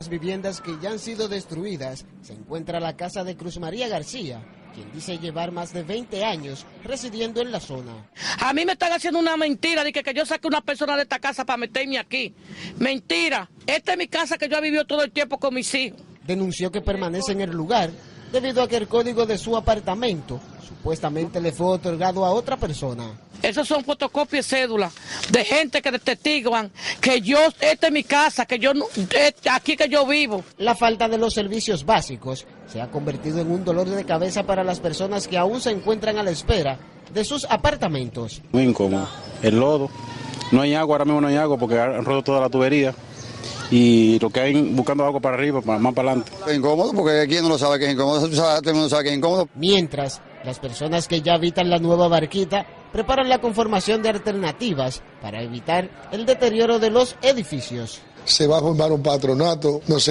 Las viviendas que ya han sido destruidas se encuentra la casa de Cruz María García, quien dice llevar más de 20 años residiendo en la zona. A mí me están haciendo una mentira de que, que yo saque una persona de esta casa para meterme aquí. Mentira. Esta es mi casa que yo he vivido todo el tiempo con mis hijos. Denunció que permanece en el lugar debido a que el código de su apartamento supuestamente le fue otorgado a otra persona. Esos son fotocopias y cédulas de gente que testiguan que yo, esta es mi casa, que yo, aquí que yo vivo. La falta de los servicios básicos se ha convertido en un dolor de cabeza para las personas que aún se encuentran a la espera de sus apartamentos. Muy incómodo. El lodo. No hay agua, ahora mismo no hay agua porque han roto toda la tubería y lo que hay buscando agua para arriba, para, más para adelante. Es incómodo porque aquí no lo sabe que es incómodo, todo el mundo sabe que es incómodo. Mientras, las personas que ya habitan la nueva barquita preparan la conformación de alternativas para evitar el deterioro de los edificios. Se va a formar un patronato, no sé